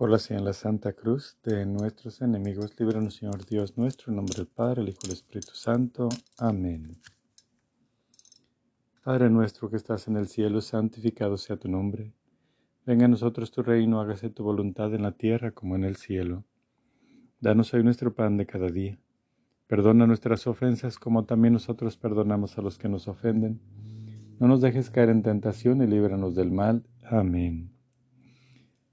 Por la señal la Santa Cruz de nuestros enemigos, líbranos, Señor Dios nuestro, en nombre del Padre, el Hijo y el Espíritu Santo. Amén. Padre nuestro que estás en el cielo, santificado sea tu nombre. Venga a nosotros tu reino, hágase tu voluntad en la tierra como en el cielo. Danos hoy nuestro pan de cada día. Perdona nuestras ofensas como también nosotros perdonamos a los que nos ofenden. No nos dejes caer en tentación y líbranos del mal. Amén.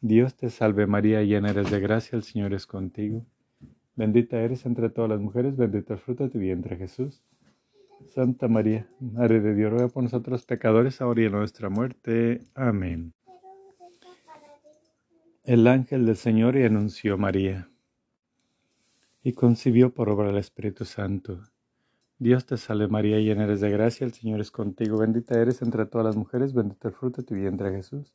Dios te salve María, llena eres de gracia, el Señor es contigo. Bendita eres entre todas las mujeres, bendito el fruto de tu vientre Jesús. Santa María, Madre de Dios, ruega por nosotros pecadores, ahora y en nuestra muerte. Amén. El ángel del Señor y anunció María. Y concibió por obra del Espíritu Santo. Dios te salve María, llena eres de gracia, el Señor es contigo. Bendita eres entre todas las mujeres, bendito el fruto de tu vientre Jesús.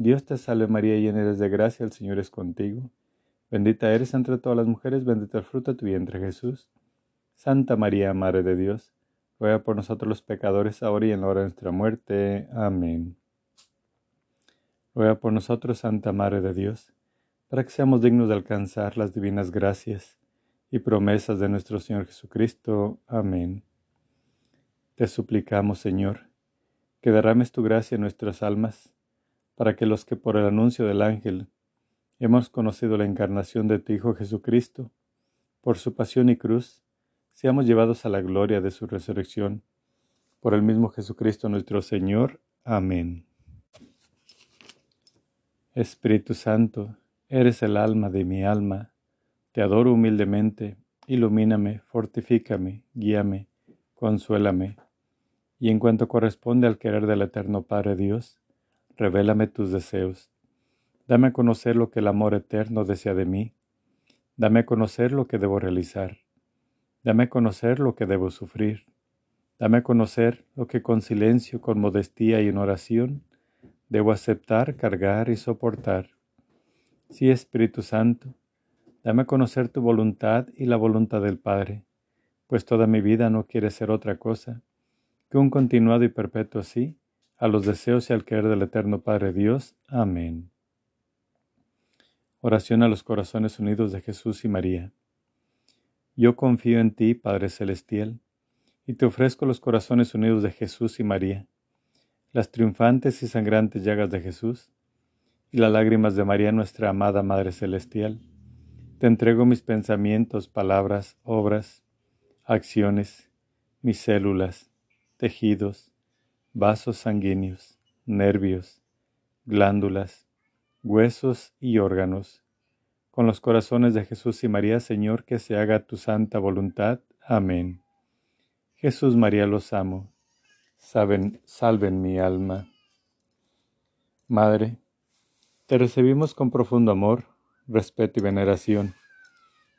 Dios te salve María, llena eres de gracia, el Señor es contigo. Bendita eres entre todas las mujeres, bendito el fruto de tu vientre Jesús. Santa María, Madre de Dios, ruega por nosotros los pecadores, ahora y en la hora de nuestra muerte. Amén. Ruega por nosotros, Santa Madre de Dios, para que seamos dignos de alcanzar las divinas gracias y promesas de nuestro Señor Jesucristo. Amén. Te suplicamos, Señor, que derrames tu gracia en nuestras almas para que los que por el anuncio del ángel hemos conocido la encarnación de tu Hijo Jesucristo, por su pasión y cruz, seamos llevados a la gloria de su resurrección. Por el mismo Jesucristo nuestro Señor. Amén. Espíritu Santo, eres el alma de mi alma. Te adoro humildemente. Ilumíname, fortifícame, guíame, consuélame. Y en cuanto corresponde al querer del Eterno Padre Dios, revélame tus deseos. Dame a conocer lo que el amor eterno desea de mí. Dame a conocer lo que debo realizar. Dame a conocer lo que debo sufrir. Dame a conocer lo que con silencio, con modestía y en oración debo aceptar, cargar y soportar. Sí, Espíritu Santo, dame a conocer tu voluntad y la voluntad del Padre, pues toda mi vida no quiere ser otra cosa que un continuado y perpetuo sí a los deseos y al querer del Eterno Padre Dios. Amén. Oración a los corazones unidos de Jesús y María. Yo confío en ti, Padre Celestial, y te ofrezco los corazones unidos de Jesús y María, las triunfantes y sangrantes llagas de Jesús, y las lágrimas de María, nuestra amada Madre Celestial. Te entrego mis pensamientos, palabras, obras, acciones, mis células, tejidos, vasos sanguíneos, nervios, glándulas, huesos y órganos, con los corazones de Jesús y María, Señor, que se haga tu santa voluntad. Amén. Jesús María los amo. Saben, salven mi alma. Madre, te recibimos con profundo amor, respeto y veneración.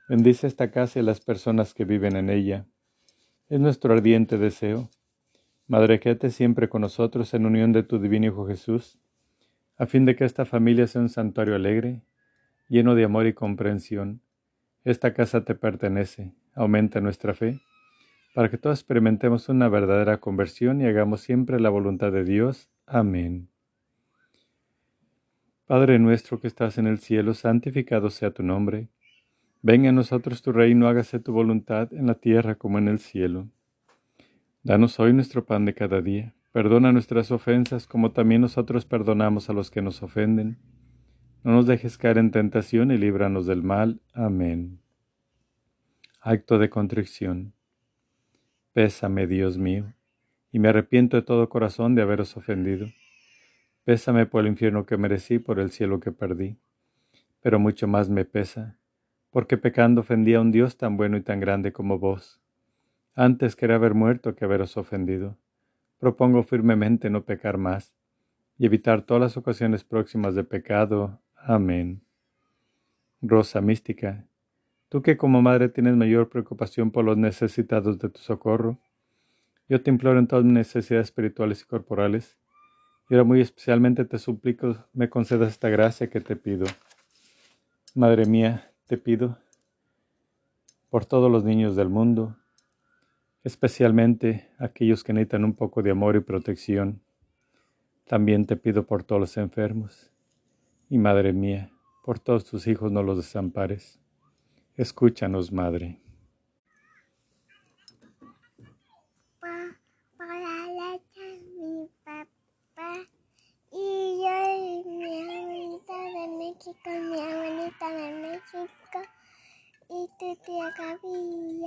Bendice esta casa y las personas que viven en ella. Es nuestro ardiente deseo. Madre, quédate siempre con nosotros en unión de tu divino Hijo Jesús, a fin de que esta familia sea un santuario alegre lleno de amor y comprensión. Esta casa te pertenece, aumenta nuestra fe, para que todos experimentemos una verdadera conversión y hagamos siempre la voluntad de Dios. Amén. Padre nuestro que estás en el cielo, santificado sea tu nombre. Venga a nosotros tu reino, hágase tu voluntad en la tierra como en el cielo. Danos hoy nuestro pan de cada día. Perdona nuestras ofensas como también nosotros perdonamos a los que nos ofenden no nos dejes caer en tentación y líbranos del mal. Amén. Acto de contrición. Pésame, Dios mío, y me arrepiento de todo corazón de haberos ofendido. Pésame por el infierno que merecí, por el cielo que perdí. Pero mucho más me pesa, porque pecando ofendí a un Dios tan bueno y tan grande como vos. Antes quería haber muerto que haberos ofendido. Propongo firmemente no pecar más y evitar todas las ocasiones próximas de pecado. Amén. Rosa mística, tú que como madre tienes mayor preocupación por los necesitados de tu socorro, yo te imploro en todas mis necesidades espirituales y corporales, y ahora muy especialmente te suplico me concedas esta gracia que te pido. Madre mía, te pido por todos los niños del mundo, especialmente aquellos que necesitan un poco de amor y protección. También te pido por todos los enfermos y Madre mía, por todos tus hijos no los desampares. Escúchanos, Madre. y tu tía y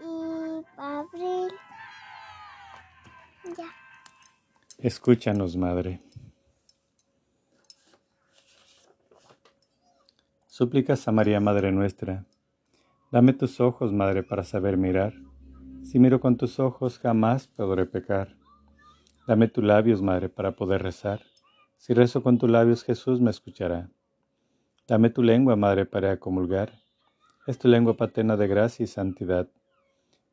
y Abril. Ya. Escúchanos, Madre. Súplicas a María, Madre nuestra. Dame tus ojos, Madre, para saber mirar. Si miro con tus ojos, jamás podré pecar. Dame tus labios, Madre, para poder rezar. Si rezo con tus labios, Jesús me escuchará. Dame tu lengua, Madre, para comulgar. Es tu lengua paterna de gracia y santidad.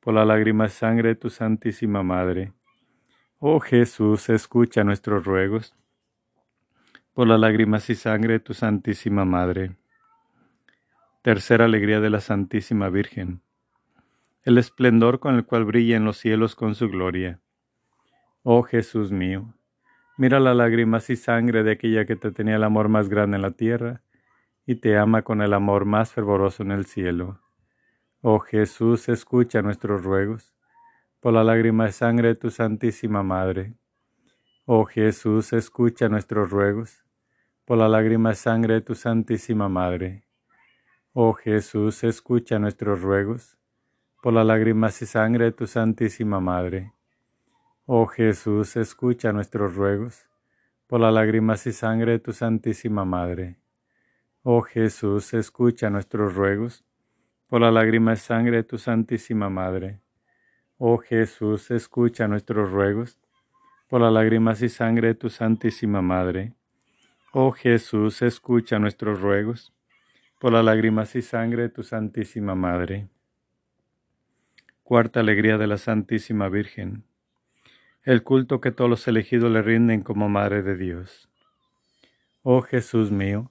por las lágrimas y sangre de tu Santísima Madre. Oh Jesús, escucha nuestros ruegos por las lágrimas y sangre de tu Santísima Madre. Tercera alegría de la Santísima Virgen. El esplendor con el cual brilla en los cielos con su gloria. Oh Jesús mío, Mira las lágrimas y sangre de aquella que te tenía el amor más grande en la tierra y te ama con el amor más fervoroso en el cielo. Oh Jesús, escucha nuestros ruegos por la lágrima y sangre de tu Santísima Madre. Oh Jesús, escucha nuestros ruegos por la lágrima y sangre de tu Santísima Madre. Oh Jesús, escucha nuestros ruegos por la lágrimas y sangre de tu Santísima Madre. Oh Jesús, escucha nuestros ruegos por las lágrimas y sangre de tu Santísima Madre. Oh Jesús, escucha nuestros ruegos por las lágrimas y sangre de tu Santísima Madre. Oh Jesús, escucha nuestros ruegos por las lágrimas y sangre de tu Santísima Madre. Oh Jesús, escucha nuestros ruegos por las lágrimas y sangre de tu Santísima Madre. Cuarta alegría de la Santísima Virgen el culto que todos los elegidos le rinden como Madre de Dios. Oh Jesús mío,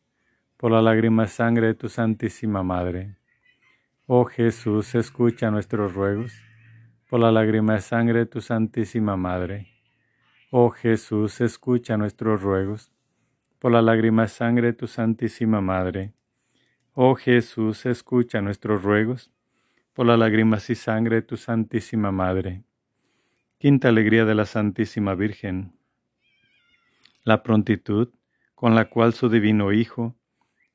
por la lágrima sangre de tu Santísima Madre. Oh Jesús, escucha nuestros ruegos, por la lágrima sangre de tu Santísima Madre. Oh Jesús, escucha nuestros ruegos, por la lágrima sangre de tu Santísima Madre. Oh Jesús, escucha nuestros ruegos, por la lágrimas y sangre de tu Santísima Madre. Quinta alegría de la Santísima Virgen. La prontitud con la cual su divino Hijo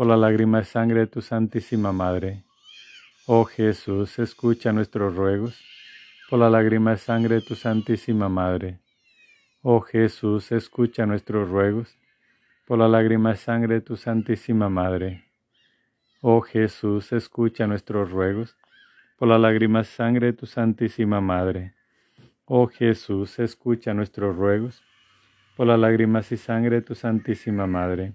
por la lágrima y sangre de tu Santísima Madre. Oh Jesús, escucha nuestros ruegos, por la lágrima y sangre de tu Santísima Madre. Oh Jesús, escucha nuestros ruegos, por la lágrima y sangre de tu Santísima Madre. Oh Jesús, escucha nuestros ruegos, por la lágrima y sangre de tu Santísima Madre. Oh Jesús, escucha nuestros ruegos por las lágrimas y sangre de tu Santísima Madre.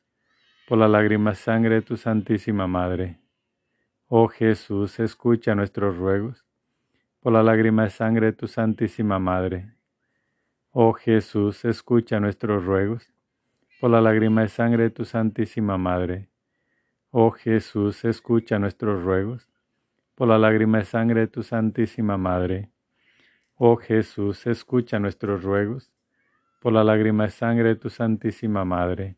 por la lágrima sangre de tu Santísima Madre. Oh Jesús, escucha nuestros ruegos, por la lágrima sangre de tu Santísima Madre. Oh Jesús, escucha nuestros ruegos, por la lágrima sangre de tu Santísima Madre. Oh Jesús, escucha nuestros ruegos, por la lágrima sangre de tu Santísima Madre. Oh Jesús, escucha nuestros ruegos por la lágrima y sangre de tu Santísima Madre.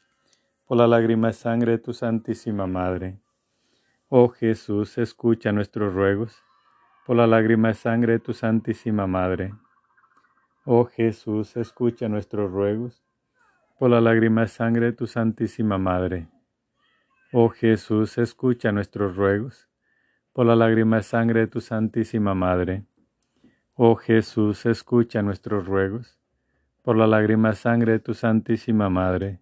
por la lágrima y sangre de tu Santísima Madre. Oh Jesús, escucha nuestros ruegos por la lágrima y sangre de tu Santísima Madre. Oh Jesús, escucha nuestros ruegos por la lágrima de sangre de tu Santísima Madre. Oh Jesús, escucha nuestros ruegos por la lágrima de sangre de tu Santísima Madre. Oh Jesús, escucha nuestros ruegos por la lágrima de sangre de tu Santísima Madre.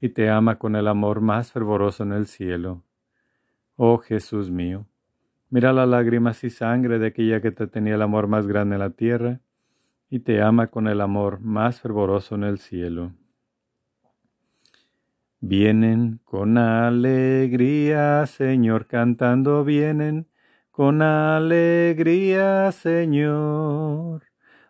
y te ama con el amor más fervoroso en el cielo. Oh Jesús mío, mira las lágrimas y sangre de aquella que te tenía el amor más grande en la tierra y te ama con el amor más fervoroso en el cielo. Vienen con alegría, Señor, cantando vienen con alegría, Señor.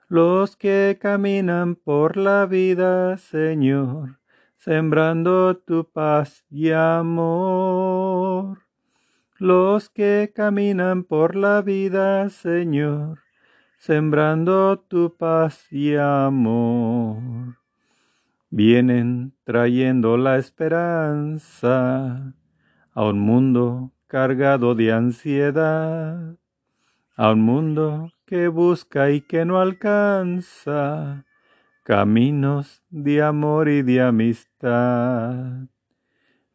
Los que caminan por la vida, Señor, sembrando tu paz y amor. Los que caminan por la vida, Señor, sembrando tu paz y amor. Vienen trayendo la esperanza a un mundo cargado de ansiedad, a un mundo que busca y que no alcanza caminos de amor y de amistad.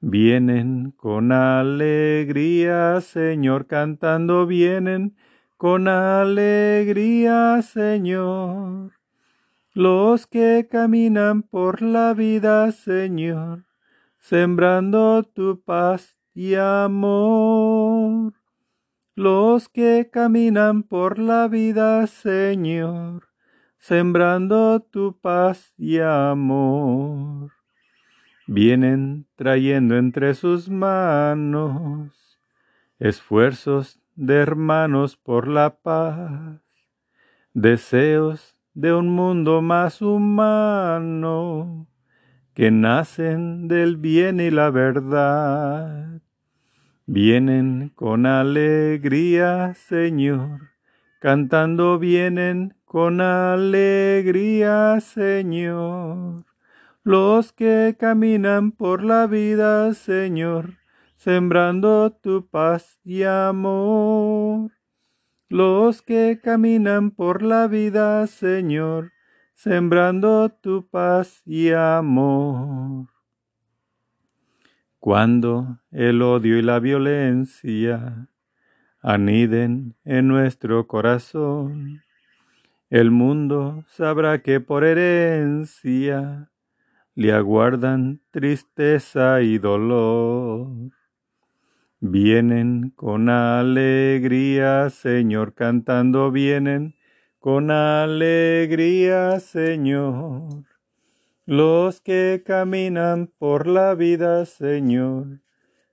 Vienen con alegría, Señor, cantando vienen con alegría, Señor. Los que caminan por la vida, Señor, sembrando tu paz y amor. Los que caminan por la vida, Señor, sembrando tu paz y amor. Vienen trayendo entre sus manos esfuerzos de hermanos por la paz, deseos de un mundo más humano, que nacen del bien y la verdad. Vienen con alegría, Señor, cantando vienen con alegría, Señor. Los que caminan por la vida, Señor, sembrando tu paz y amor. Los que caminan por la vida, Señor, sembrando tu paz y amor. Cuando el odio y la violencia aniden en nuestro corazón, el mundo sabrá que por herencia le aguardan tristeza y dolor. Vienen con alegría, Señor, cantando vienen con alegría, Señor. Los que caminan por la vida, Señor,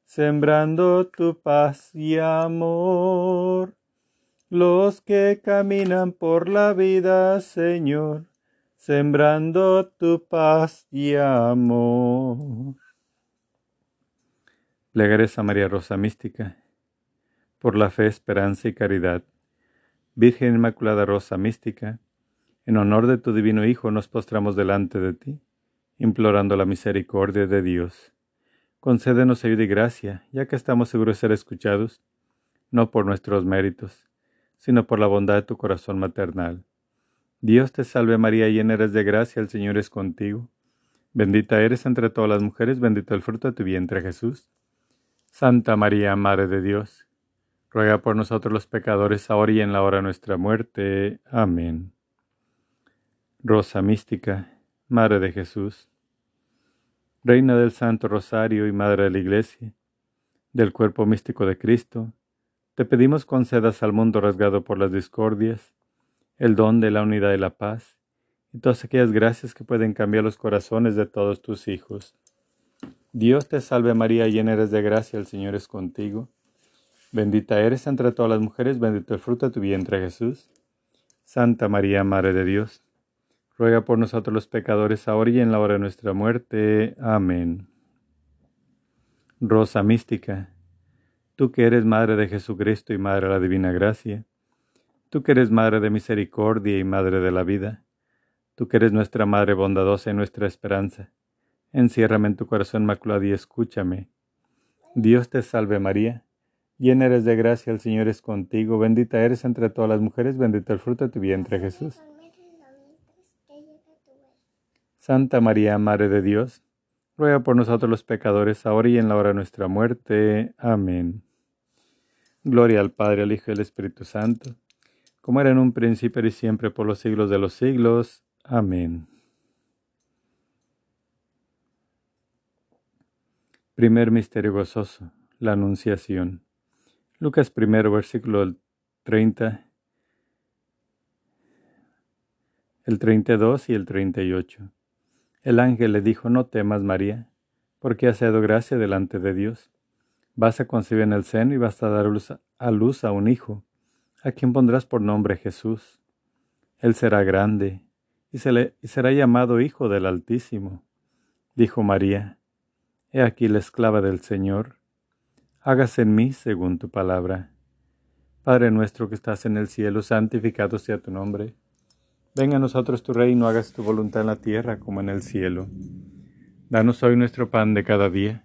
sembrando tu paz y amor. Los que caminan por la vida, Señor, sembrando tu paz y amor. Plegares a María Rosa Mística, por la fe, esperanza y caridad. Virgen Inmaculada Rosa Mística, en honor de tu divino Hijo nos postramos delante de ti, implorando la misericordia de Dios. Concédenos ayuda y gracia, ya que estamos seguros de ser escuchados, no por nuestros méritos, sino por la bondad de tu corazón maternal. Dios te salve María, llena eres de gracia, el Señor es contigo. Bendita eres entre todas las mujeres, bendito el fruto de tu vientre Jesús. Santa María, Madre de Dios, ruega por nosotros los pecadores, ahora y en la hora de nuestra muerte. Amén. Rosa mística, Madre de Jesús, Reina del Santo Rosario y Madre de la Iglesia, del cuerpo místico de Cristo, te pedimos concedas al mundo rasgado por las discordias, el don de la unidad y la paz, y todas aquellas gracias que pueden cambiar los corazones de todos tus hijos. Dios te salve María, llena eres de gracia, el Señor es contigo. Bendita eres entre todas las mujeres, bendito el fruto de tu vientre Jesús. Santa María, Madre de Dios, ruega por nosotros los pecadores, ahora y en la hora de nuestra muerte. Amén. Rosa mística, tú que eres Madre de Jesucristo y Madre de la Divina Gracia, Tú que eres Madre de misericordia y Madre de la vida, tú que eres nuestra Madre bondadosa y nuestra esperanza, enciérrame en tu corazón maculado y escúchame. Dios te salve María, llena eres de gracia, el Señor es contigo, bendita eres entre todas las mujeres, bendito el fruto de tu vientre Jesús. Santa María, Madre de Dios, ruega por nosotros los pecadores, ahora y en la hora de nuestra muerte. Amén. Gloria al Padre, al Hijo y al Espíritu Santo como era en un príncipe y siempre por los siglos de los siglos. Amén. Primer misterio gozoso, la Anunciación. Lucas primero, versículo 30, el 32 y el 38. El ángel le dijo, no temas María, porque has dado gracia delante de Dios. Vas a concebir en el seno y vas a dar a luz a un hijo a quien pondrás por nombre Jesús. Él será grande y, será llamado Hijo del Altísimo. Dijo María, He aquí la esclava del Señor, hágase en mí según tu palabra. Padre nuestro que estás en el cielo, santificado sea tu nombre. Venga a nosotros tu reino, hagas tu voluntad en la tierra como en el cielo. Danos hoy nuestro pan de cada día.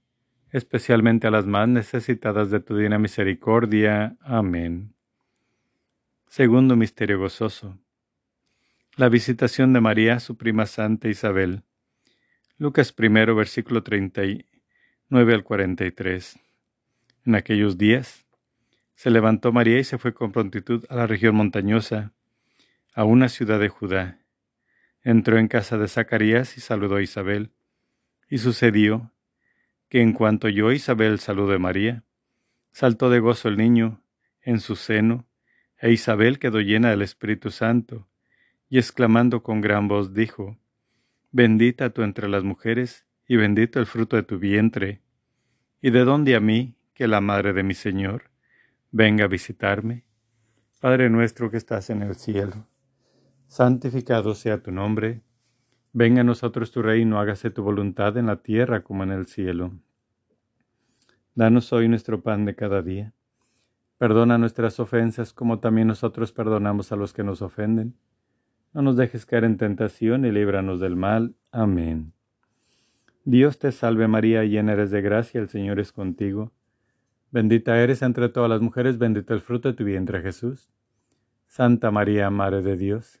especialmente a las más necesitadas de tu divina misericordia. Amén. Segundo misterio gozoso. La visitación de María, su prima Santa Isabel. Lucas primero, versículo 39 al 43. En aquellos días se levantó María y se fue con prontitud a la región montañosa, a una ciudad de Judá entró en casa de Zacarías y saludó a Isabel. Y sucedió que en cuanto oyó Isabel saludó a María, saltó de gozo el niño en su seno, e Isabel quedó llena del Espíritu Santo, y exclamando con gran voz dijo, Bendita tú entre las mujeres, y bendito el fruto de tu vientre. ¿Y de dónde a mí, que la madre de mi Señor, venga a visitarme? Padre nuestro que estás en el cielo santificado sea tu nombre, venga a nosotros tu reino, hágase tu voluntad en la tierra como en el cielo. Danos hoy nuestro pan de cada día. Perdona nuestras ofensas como también nosotros perdonamos a los que nos ofenden. No nos dejes caer en tentación y líbranos del mal. Amén. Dios te salve María, llena eres de gracia, el Señor es contigo. Bendita eres entre todas las mujeres, bendito el fruto de tu vientre Jesús. Santa María, Madre de Dios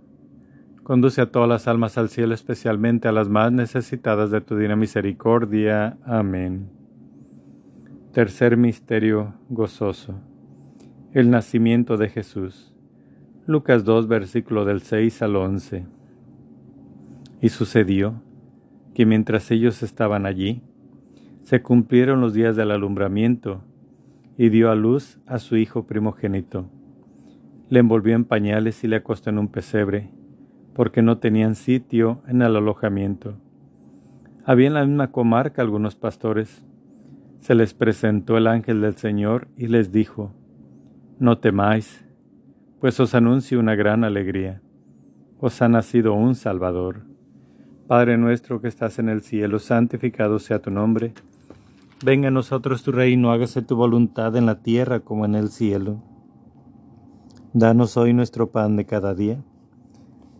Conduce a todas las almas al cielo, especialmente a las más necesitadas de tu divina misericordia. Amén. Tercer misterio gozoso. El nacimiento de Jesús. Lucas 2, versículo del 6 al 11. Y sucedió que mientras ellos estaban allí, se cumplieron los días del alumbramiento, y dio a luz a su hijo primogénito. Le envolvió en pañales y le acostó en un pesebre porque no tenían sitio en el alojamiento. Había en la misma comarca algunos pastores. Se les presentó el ángel del Señor y les dijo, No temáis, pues os anuncio una gran alegría. Os ha nacido un Salvador. Padre nuestro que estás en el cielo, santificado sea tu nombre. Venga a nosotros tu reino, hágase tu voluntad en la tierra como en el cielo. Danos hoy nuestro pan de cada día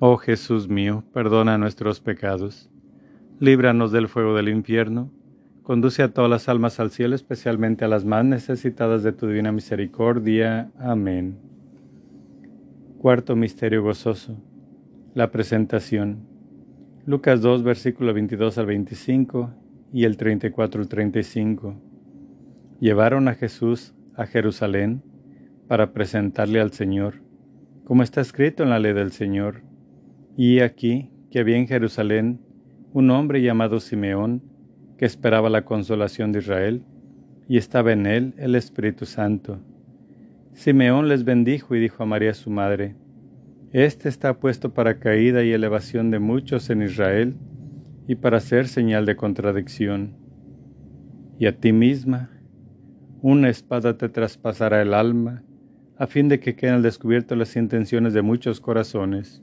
Oh Jesús mío, perdona nuestros pecados, líbranos del fuego del infierno, conduce a todas las almas al cielo, especialmente a las más necesitadas de tu divina misericordia. Amén. Cuarto Misterio Gozoso. La presentación. Lucas 2, versículo 22 al 25 y el 34 al 35. Llevaron a Jesús a Jerusalén para presentarle al Señor, como está escrito en la ley del Señor y aquí que había en Jerusalén un hombre llamado Simeón, que esperaba la consolación de Israel, y estaba en él el Espíritu Santo. Simeón les bendijo y dijo a María su madre, Este está puesto para caída y elevación de muchos en Israel, y para ser señal de contradicción. Y a ti misma, una espada te traspasará el alma, a fin de que queden al descubierto las intenciones de muchos corazones.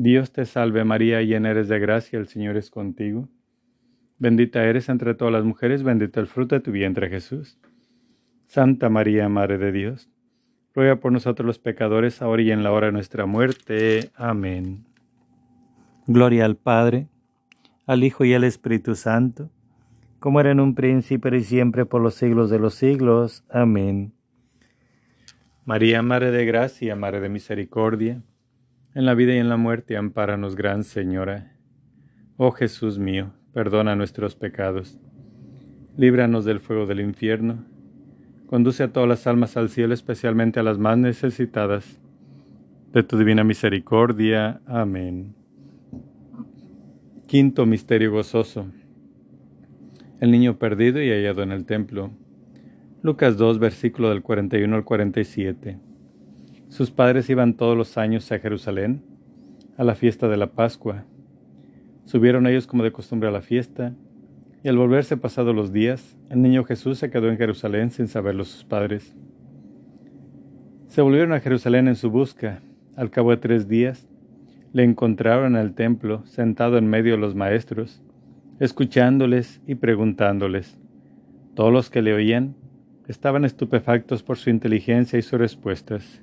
Dios te salve María, llena eres de gracia, el Señor es contigo. Bendita eres entre todas las mujeres, bendito el fruto de tu vientre Jesús. Santa María, Madre de Dios, ruega por nosotros los pecadores, ahora y en la hora de nuestra muerte. Amén. Gloria al Padre, al Hijo y al Espíritu Santo, como era en un príncipe y siempre por los siglos de los siglos. Amén. María, Madre de Gracia, Madre de Misericordia, en la vida y en la muerte, ampáranos, Gran Señora. Oh Jesús mío, perdona nuestros pecados. Líbranos del fuego del infierno. Conduce a todas las almas al cielo, especialmente a las más necesitadas. De tu divina misericordia. Amén. Quinto misterio gozoso. El niño perdido y hallado en el templo. Lucas 2, versículo del 41 al 47. Sus padres iban todos los años a Jerusalén, a la fiesta de la Pascua. Subieron ellos como de costumbre a la fiesta, y al volverse pasados los días, el niño Jesús se quedó en Jerusalén sin saberlo sus padres. Se volvieron a Jerusalén en su busca. Al cabo de tres días, le encontraron en el templo, sentado en medio de los maestros, escuchándoles y preguntándoles. Todos los que le oían estaban estupefactos por su inteligencia y sus respuestas.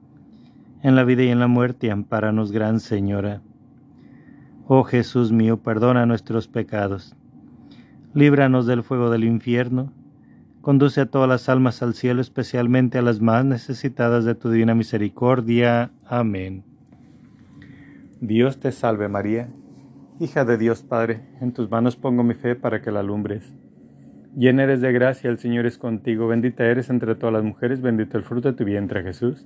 en la vida y en la muerte, ampáranos, Gran Señora. Oh Jesús mío, perdona nuestros pecados, líbranos del fuego del infierno, conduce a todas las almas al cielo, especialmente a las más necesitadas de tu divina misericordia. Amén. Dios te salve María, hija de Dios Padre, en tus manos pongo mi fe para que la alumbres. Llena eres de gracia, el Señor es contigo, bendita eres entre todas las mujeres, bendito el fruto de tu vientre Jesús.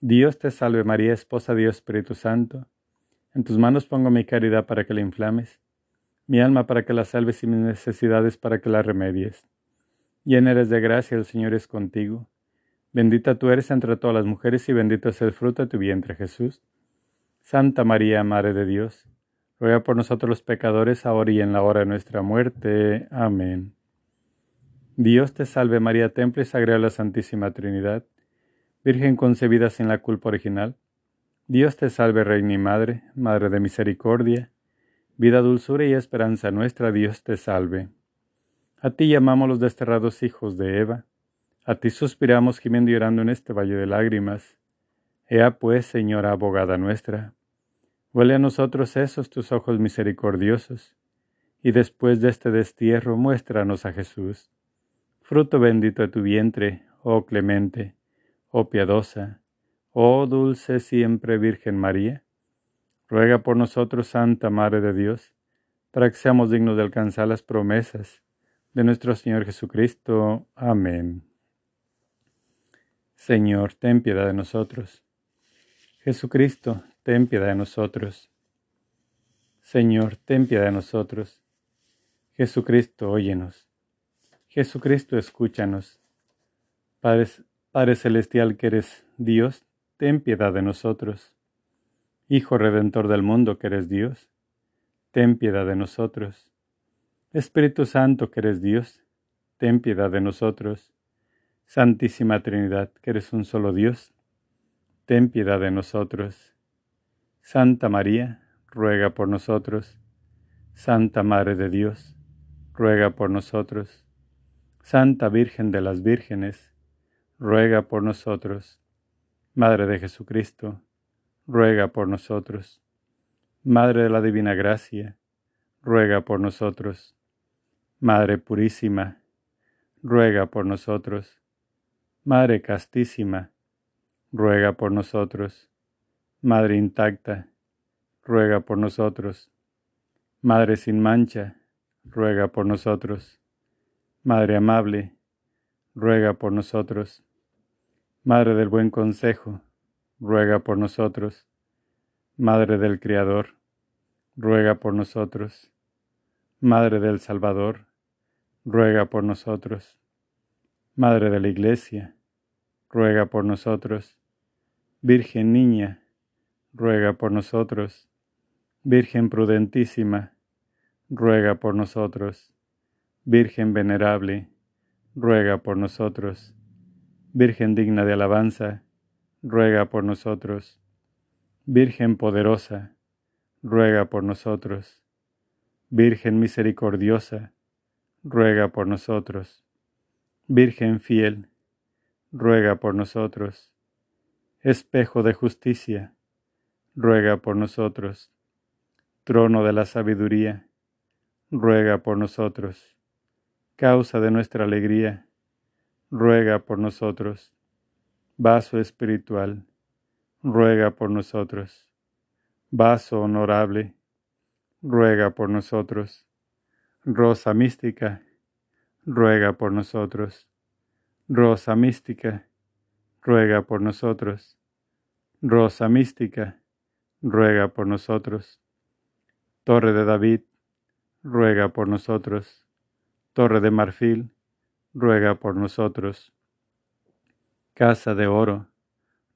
Dios te salve María, esposa de Dios Espíritu Santo. En tus manos pongo mi caridad para que la inflames, mi alma para que la salves y mis necesidades para que la remedies. Llena eres de gracia, el Señor es contigo. Bendita tú eres entre todas las mujeres y bendito es el fruto de tu vientre Jesús. Santa María, Madre de Dios, ruega por nosotros los pecadores, ahora y en la hora de nuestra muerte. Amén. Dios te salve María, templo y sagrada la Santísima Trinidad, Virgen concebida sin la culpa original. Dios te salve, Reina y Madre, Madre de Misericordia, vida, dulzura y esperanza nuestra, Dios te salve. A ti llamamos los desterrados hijos de Eva, a ti suspiramos gimiendo y llorando en este valle de lágrimas. Ea pues, Señora abogada nuestra, huele a nosotros esos tus ojos misericordiosos, y después de este destierro muéstranos a Jesús fruto bendito de tu vientre, oh clemente, oh piadosa, oh dulce siempre Virgen María. Ruega por nosotros, Santa Madre de Dios, para que seamos dignos de alcanzar las promesas de nuestro Señor Jesucristo. Amén. Señor, ten piedad de nosotros. Jesucristo, ten piedad de nosotros. Señor, ten piedad de nosotros. Jesucristo, óyenos. Jesucristo, escúchanos. Padre, Padre Celestial que eres Dios, ten piedad de nosotros. Hijo Redentor del mundo que eres Dios, ten piedad de nosotros. Espíritu Santo que eres Dios, ten piedad de nosotros. Santísima Trinidad que eres un solo Dios, ten piedad de nosotros. Santa María, ruega por nosotros. Santa Madre de Dios, ruega por nosotros. Santa Virgen de las Vírgenes, ruega por nosotros. Madre de Jesucristo, ruega por nosotros. Madre de la Divina Gracia, ruega por nosotros. Madre Purísima, ruega por nosotros. Madre Castísima, ruega por nosotros. Madre intacta, ruega por nosotros. Madre sin mancha, ruega por nosotros. Madre amable, ruega por nosotros. Madre del buen consejo, ruega por nosotros. Madre del Criador, ruega por nosotros. Madre del Salvador, ruega por nosotros. Madre de la Iglesia, ruega por nosotros. Virgen Niña, ruega por nosotros. Virgen prudentísima, ruega por nosotros. Virgen venerable, ruega por nosotros. Virgen digna de alabanza, ruega por nosotros. Virgen poderosa, ruega por nosotros. Virgen misericordiosa, ruega por nosotros. Virgen fiel, ruega por nosotros. Espejo de justicia, ruega por nosotros. Trono de la sabiduría, ruega por nosotros causa de nuestra alegría, ruega por nosotros. Vaso espiritual, ruega por nosotros. Vaso honorable, ruega por nosotros. Rosa mística, ruega por nosotros. Rosa mística, ruega por nosotros. Rosa mística, ruega por nosotros. Torre de David, ruega por nosotros. Torre de marfil, ruega por nosotros. Casa de oro,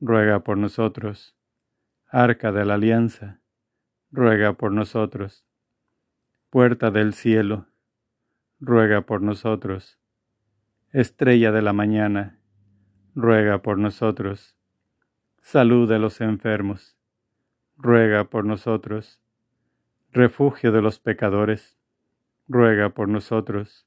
ruega por nosotros. Arca de la alianza, ruega por nosotros. Puerta del cielo, ruega por nosotros. Estrella de la mañana, ruega por nosotros. Salud de los enfermos, ruega por nosotros. Refugio de los pecadores, ruega por nosotros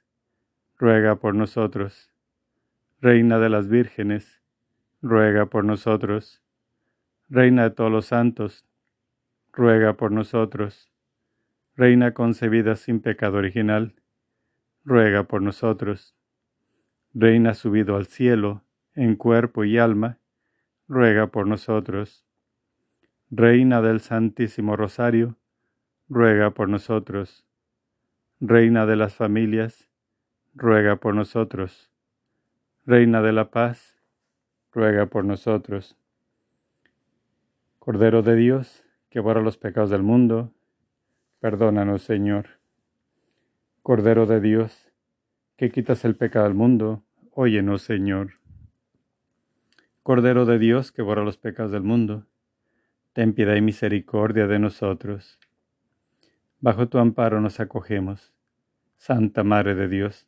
ruega por nosotros. Reina de las vírgenes, ruega por nosotros. Reina de todos los santos, ruega por nosotros. Reina concebida sin pecado original, ruega por nosotros. Reina subido al cielo, en cuerpo y alma, ruega por nosotros. Reina del Santísimo Rosario, ruega por nosotros. Reina de las familias, ruega por nosotros. Reina de la paz, ruega por nosotros. Cordero de Dios, que borra los pecados del mundo, perdónanos, Señor. Cordero de Dios, que quitas el pecado del mundo, óyenos, Señor. Cordero de Dios, que borra los pecados del mundo, ten piedad y misericordia de nosotros. Bajo tu amparo nos acogemos, Santa Madre de Dios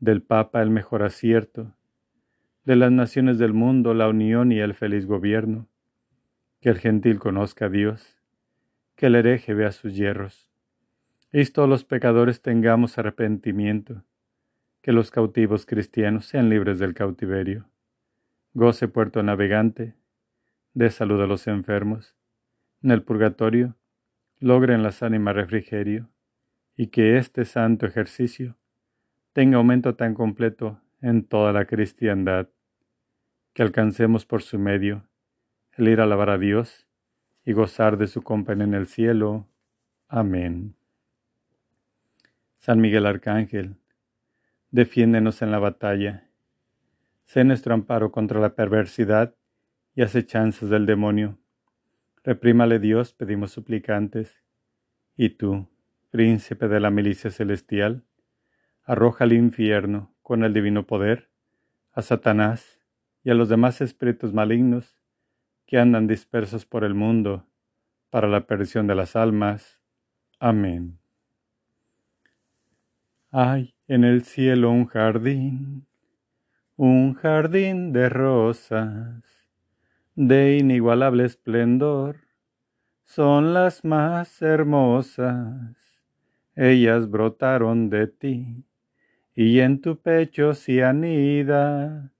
del Papa el mejor acierto, de las naciones del mundo la unión y el feliz gobierno, que el gentil conozca a Dios, que el hereje vea sus hierros y todos los pecadores tengamos arrepentimiento, que los cautivos cristianos sean libres del cautiverio. Goce puerto navegante, dé salud a los enfermos. En el purgatorio, logren las ánimas refrigerio, y que este santo ejercicio tenga aumento tan completo en toda la cristiandad, que alcancemos por su medio el ir a alabar a Dios y gozar de su compañía en el cielo. Amén. San Miguel Arcángel, defiéndenos en la batalla. Sé nuestro amparo contra la perversidad y acechanzas del demonio. Reprímale Dios, pedimos suplicantes. Y tú, príncipe de la milicia celestial, arroja al infierno con el divino poder a Satanás y a los demás espíritus malignos que andan dispersos por el mundo para la perdición de las almas. Amén. Hay en el cielo un jardín, un jardín de rosas, de inigualable esplendor, son las más hermosas, ellas brotaron de ti, y en tu pecho se anida,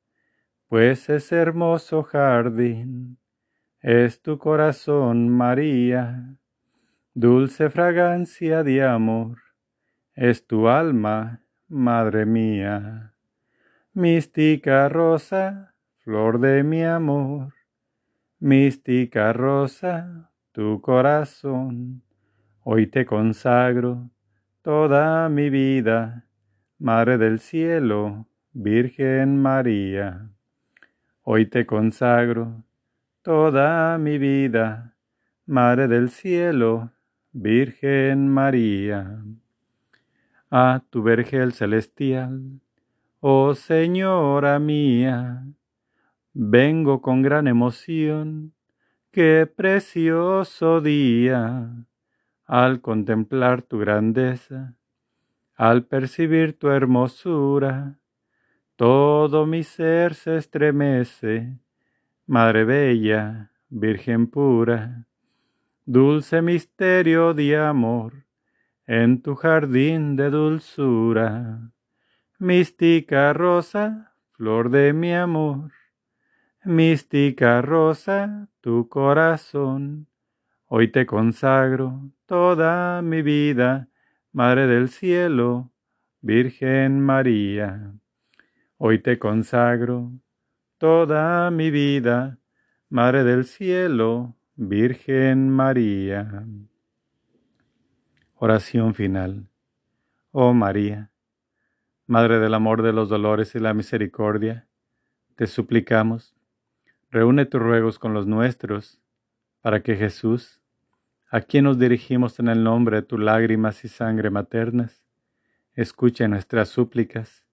pues ese hermoso jardín es tu corazón, María, dulce fragancia de amor es tu alma, madre mía. Mística rosa, flor de mi amor, mística rosa, tu corazón, hoy te consagro toda mi vida, Madre del cielo, Virgen María. Hoy te consagro toda mi vida, Madre del cielo, Virgen María a tu vergel celestial. Oh Señora mía, vengo con gran emoción, qué precioso día, al contemplar tu grandeza, al percibir tu hermosura, todo mi ser se estremece, Madre Bella, Virgen pura, dulce misterio de amor en tu jardín de dulzura. Mística rosa, flor de mi amor, mística rosa, tu corazón, hoy te consagro toda mi vida, Madre del cielo, Virgen María. Hoy te consagro toda mi vida, Madre del cielo, Virgen María. Oración final. Oh María, Madre del amor, de los dolores y la misericordia, te suplicamos, reúne tus ruegos con los nuestros, para que Jesús, a quien nos dirigimos en el nombre de tus lágrimas y sangre maternas, escuche nuestras súplicas,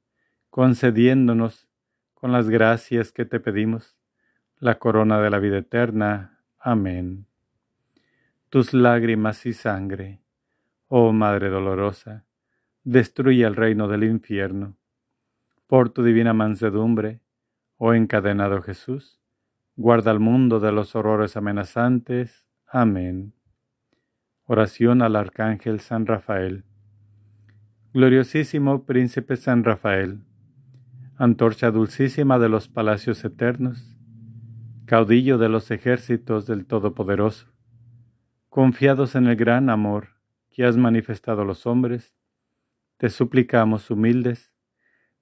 concediéndonos, con las gracias que te pedimos, la corona de la vida eterna. Amén. Tus lágrimas y sangre Oh Madre dolorosa, destruye el reino del infierno. Por tu divina mansedumbre, oh encadenado Jesús, guarda al mundo de los horrores amenazantes. Amén. Oración al Arcángel San Rafael. Gloriosísimo Príncipe San Rafael, antorcha dulcísima de los palacios eternos, caudillo de los ejércitos del Todopoderoso, confiados en el gran amor que has manifestado a los hombres, te suplicamos humildes,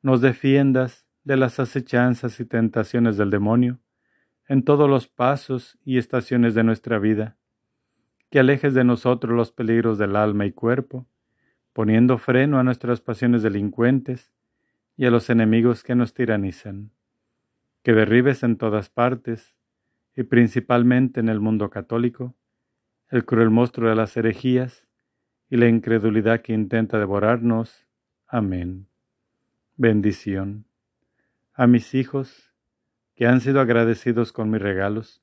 nos defiendas de las acechanzas y tentaciones del demonio en todos los pasos y estaciones de nuestra vida, que alejes de nosotros los peligros del alma y cuerpo, poniendo freno a nuestras pasiones delincuentes y a los enemigos que nos tiranizan, que derribes en todas partes, y principalmente en el mundo católico, el cruel monstruo de las herejías, y la incredulidad que intenta devorarnos. Amén. Bendición. A mis hijos, que han sido agradecidos con mis regalos,